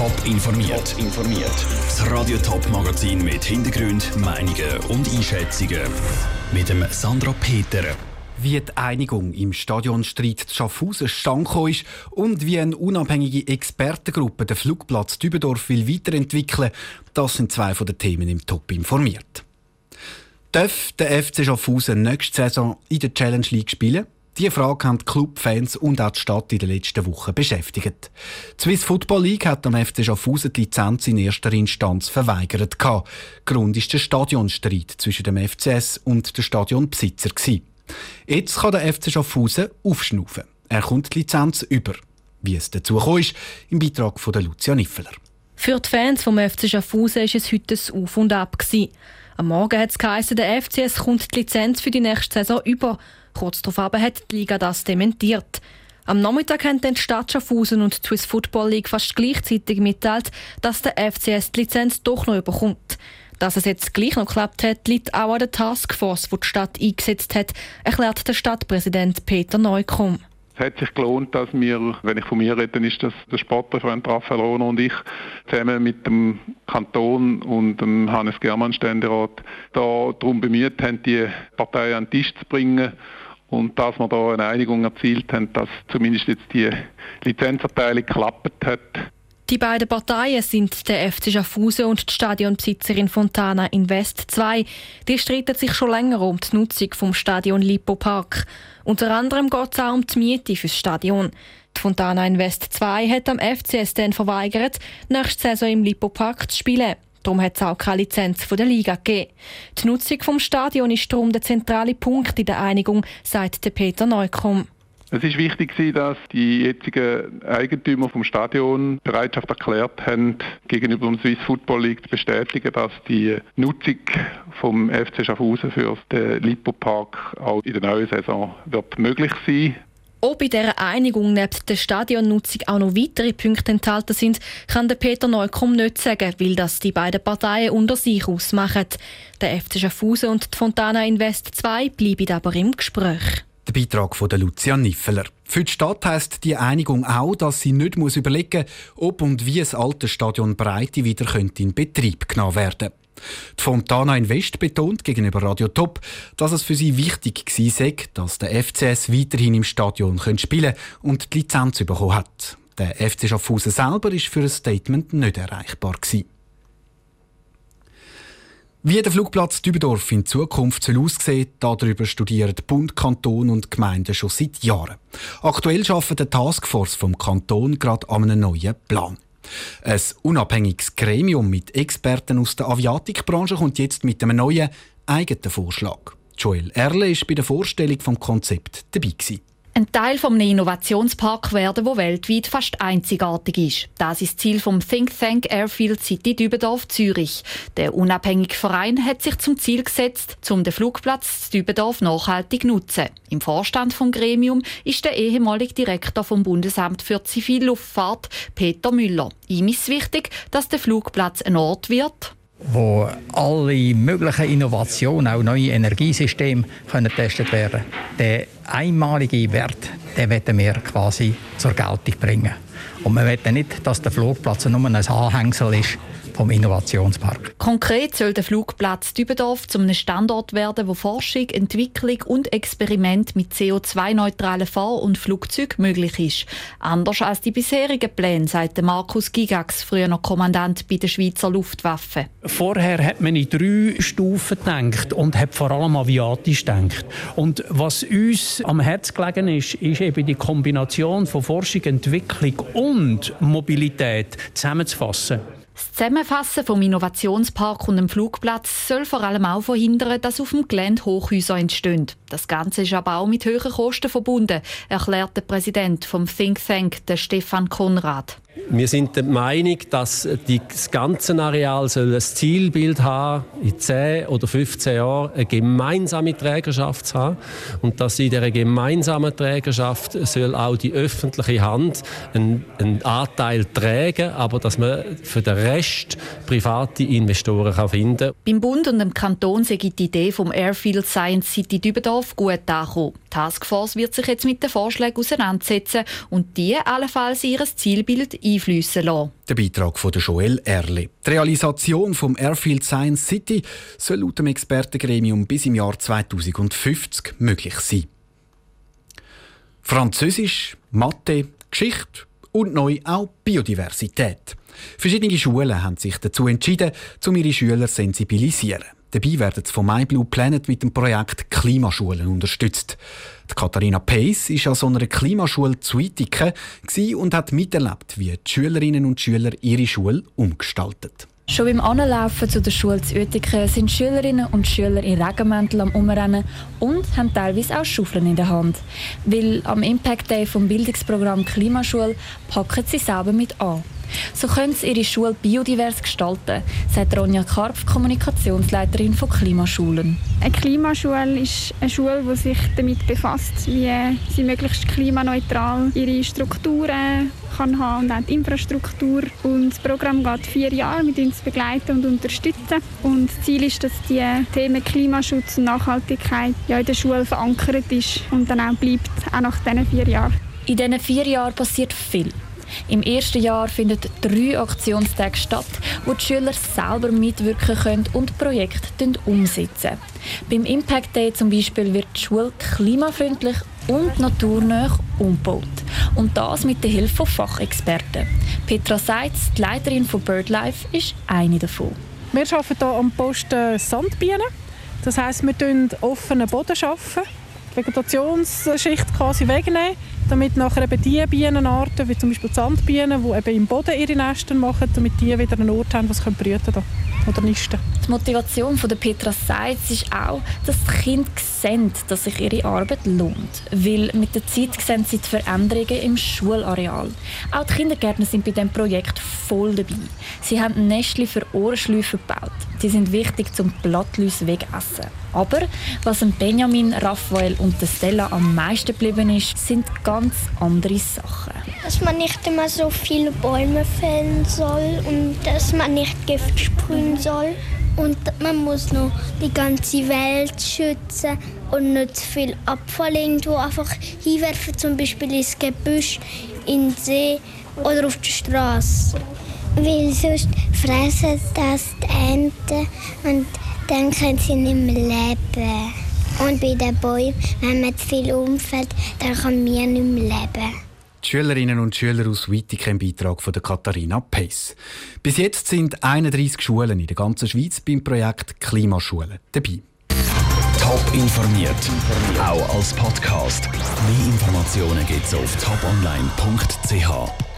Top informiert. informiert. Das Radio Top Magazin mit Hintergrund, Meinungen und Einschätzungen mit dem Sandra Peter. Wie die Einigung im Stadionstreit zu Schaffhausen stand ist und wie eine unabhängige Expertengruppe den Flugplatz Dübendorf will weiterentwickeln, das sind zwei von den Themen im Top informiert. Darf der FC Schaffhausen nächste Saison in der Challenge League spielen? Diese Frage haben die Clubfans und auch die Stadt in den letzten Wochen beschäftigt. Die Swiss Football League hat am FC Schaffhausen die Lizenz in erster Instanz verweigert. Grund ist der Stadionstreit zwischen dem FCS und dem Stadionbesitzer. Jetzt kann der FC Schaffhausen aufschnaufen. Er kommt die Lizenz über. Wie es dazu kam, im Beitrag von Lucia Niffeler. Für die Fans vom FC Schaffhausen war es heute ein Auf und Ab. Am Morgen hat es geheißen, der FCS kommt die Lizenz für die nächste Saison über. Kurz darauf hat die Liga das dementiert. Am Nachmittag haben dann die Stadt Schaffhausen und die Swiss Football League fast gleichzeitig mitteilt, dass der FCS die Lizenz doch noch überkommt. Dass es jetzt gleich noch geklappt hat, liegt auch an der Taskforce, die die Stadt eingesetzt hat, erklärt der Stadtpräsident Peter Neukomm. Es hat sich gelohnt, dass wir, wenn ich von mir rede, ist das der Sportreferent Raphael Rohner und ich zusammen mit dem Kanton und dem Hannes Germann Ständerat da darum bemüht haben, die Partei an den Tisch zu bringen und dass wir da eine Einigung erzielt haben, dass zumindest jetzt die Lizenzerteilung geklappt hat. Die beiden Parteien sind der FC Schaffhausen und die Stadionbesitzerin Fontana Invest 2. Die streiten sich schon länger um die Nutzung vom Stadion Lipo Park. Unter anderem geht es auch um die Miete fürs Stadion. Die Fontana Invest 2 hat am FCS dann verweigert, nächste Saison im Lipo Park zu spielen. Darum hat es auch keine Lizenz von der Liga gegeben. Die Nutzung vom Stadion ist darum der zentrale Punkt in der Einigung, sagt Peter Neukomm. Es ist wichtig, dass die jetzigen Eigentümer vom Stadion Bereitschaft erklärt haben, gegenüber dem Swiss Football League zu bestätigen, dass die Nutzung vom FC Schaffhausen für den Lipo Park auch in der neuen Saison wird möglich sein ob bei dieser Einigung neben der Stadionnutzung auch noch weitere Punkte enthalten sind, kann der Peter Neukomm nicht sagen, weil das die beiden Parteien unter sich ausmachen. Der FC Schaffhausen und die Fontana Invest 2 bleiben aber im Gespräch. Der Beitrag von Lucia Niffeler. Für die Stadt heisst die Einigung auch, dass sie nicht muss überlegen muss, ob und wie das alte Stadion Breite wieder in Betrieb genommen werden die Fontana Invest betont gegenüber Radio Top, dass es für sie wichtig sei, dass der FCS weiterhin im Stadion spielen und die Lizenz bekommen hat. Der FC Schaffhausen selber ist für ein Statement nicht erreichbar gewesen. Wie der Flugplatz Dübendorf in Zukunft soll aussehen darüber studieren Bund, Kanton und Gemeinden schon seit Jahren. Aktuell arbeitet die Taskforce vom Kanton gerade an einem neuen Plan. Ein unabhängiges Gremium mit Experten aus der Aviatikbranche kommt jetzt mit einem neuen eigenen Vorschlag. Joel Erle ist bei der Vorstellung vom Konzept dabei gewesen. Ein Teil vom Innovationspark werden, wo weltweit fast einzigartig ist. Das ist das Ziel vom Think Tank Airfield City Dübendorf Zürich. Der unabhängige Verein hat sich zum Ziel gesetzt, um den Flugplatz Dübendorf nachhaltig zu nutzen. Im Vorstand vom Gremium ist der ehemalige Direktor vom Bundesamt für Zivilluftfahrt Peter Müller. Ihm ist wichtig, dass der Flugplatz ein Ort wird, wo alle möglichen Innovationen, auch neue Energiesysteme können getestet werden Der einmalige Wert, den wollen wir quasi zur Geltung bringen. Und wir wollen nicht, dass der Flugplatz nur ein Anhängsel ist vom Innovationspark. Konkret soll der Flugplatz Dübendorf zu einem Standort werden, wo Forschung, Entwicklung und Experiment mit CO2-neutralen Fahr- und Flugzeugen möglich ist. Anders als die bisherigen Pläne, sagt Markus Gigax, früher noch Kommandant bei der Schweizer Luftwaffe. Vorher hat man in drei Stufen gedacht und hat vor allem aviatisch gedacht. Und was uns am Herz gelegen ist, ist eben die Kombination von Forschung, Entwicklung und Mobilität zusammenzufassen. Das Zusammenfassen vom Innovationspark und dem Flugplatz soll vor allem auch verhindern, dass auf dem Gelände Hochhäuser entstehen. Das Ganze ist aber auch mit hohen Kosten verbunden, erklärt der Präsident vom Think Tank, der Stefan Konrad. Wir sind der Meinung, dass das ganze Areal soll ein Zielbild haben, in 10 oder 15 Jahren eine gemeinsame Trägerschaft zu haben und dass in dieser gemeinsamen Trägerschaft soll auch die öffentliche Hand einen, einen Anteil tragen, aber dass man für den Rest private Investoren kann finden kann. Beim Bund und dem Kanton sei die Idee vom Airfield Science City Dübendorf gut angekommen. Die Taskforce wird sich jetzt mit den Vorschlägen auseinandersetzen und die allenfalls ihr Zielbild einfließen lassen. Der Beitrag von Joel Erle. Die Realisation vom Airfield Science City soll laut dem Expertengremium bis im Jahr 2050 möglich sein. Französisch, Mathe, Geschichte und neu auch Biodiversität. Verschiedene Schulen haben sich dazu entschieden, um ihre Schüler zu sensibilisieren. Dabei werden sie vom MyBlue Planet mit dem Projekt Klimaschulen unterstützt. Die Katharina Pace war an so einer Klimaschule zu Itiken und hat miterlebt, wie die Schülerinnen und Schüler ihre Schule umgestaltet. Schon beim Anlaufen zu der Schule zu Uetiken sind Schülerinnen und Schüler in Regenmänteln am Umrennen und haben teilweise auch Schaufeln in der Hand. Weil am Impact Day vom Bildungsprogramm Klimaschule packen sie selber mit an. So können sie ihre Schule biodivers gestalten, sagt Ronja Karpf, Kommunikationsleiterin von Klimaschulen. Eine Klimaschule ist eine Schule, die sich damit befasst, wie sie möglichst klimaneutral ihre Strukturen kann haben und auch die Infrastruktur. Und das Programm geht vier Jahre mit uns begleiten und unterstützen. Und das Ziel ist, dass die Themen Klimaschutz und Nachhaltigkeit ja in der Schule verankert ist und dann auch bleibt, auch nach diesen vier Jahren. In diesen vier Jahren passiert viel. Im ersten Jahr finden drei Aktionstage statt, wo die Schüler selber mitwirken können und Projekte umsetzen. Beim Impact Day zum Beispiel wird die Schule klimafreundlich und naturnah umgebaut. Und das mit der Hilfe von Fachexperten. Petra Seitz, die Leiterin von BirdLife, ist eine davon. Wir arbeiten hier am Posten Sandbienen. Das heisst, wir arbeiten offenen Boden. Arbeiten, Vegetationsschicht quasi wegnehmen damit nachher eben die Bienenarten, wie zum Beispiel die Sandbienen, die eben im Boden ihre Nester machen, damit die wieder einen Ort haben, wo sie brüten können oder nisten. Die Motivation von der Petra Seitz ist auch, dass die Kinder sehen, dass sich ihre Arbeit lohnt. Weil mit der Zeit sehen sie die Veränderungen im Schulareal. Auch die Kindergärtner sind bei diesem Projekt voll dabei. Sie haben Nestchen für Ohrenschläufe gebaut. Die sind wichtig zum Blattläuse wegessen. Aber was Benjamin, Raphael und Stella am meisten geblieben ist, sind ganz andere Sachen. Dass man nicht immer so viele Bäume fällen soll und dass man nicht Gift sprühen soll. Und man muss noch die ganze Welt schützen und nicht zu viel Abfall irgendwo einfach hinwerfen, zum Beispiel ins Gebüsch, in den See oder auf die Straße. Weil sonst fressen das die Enten und dann können sie nicht mehr leben. Und bei den Bäumen, wenn man zu viel umfällt, dann kann man nicht mehr leben. Die Schülerinnen und Schüler aus Wittig im Beitrag von der Katharina Pace. Bis jetzt sind 31 Schulen in der ganzen Schweiz beim Projekt Klimaschulen dabei. Top informiert, auch als Podcast. Mehr Informationen gibt es auf toponline.ch.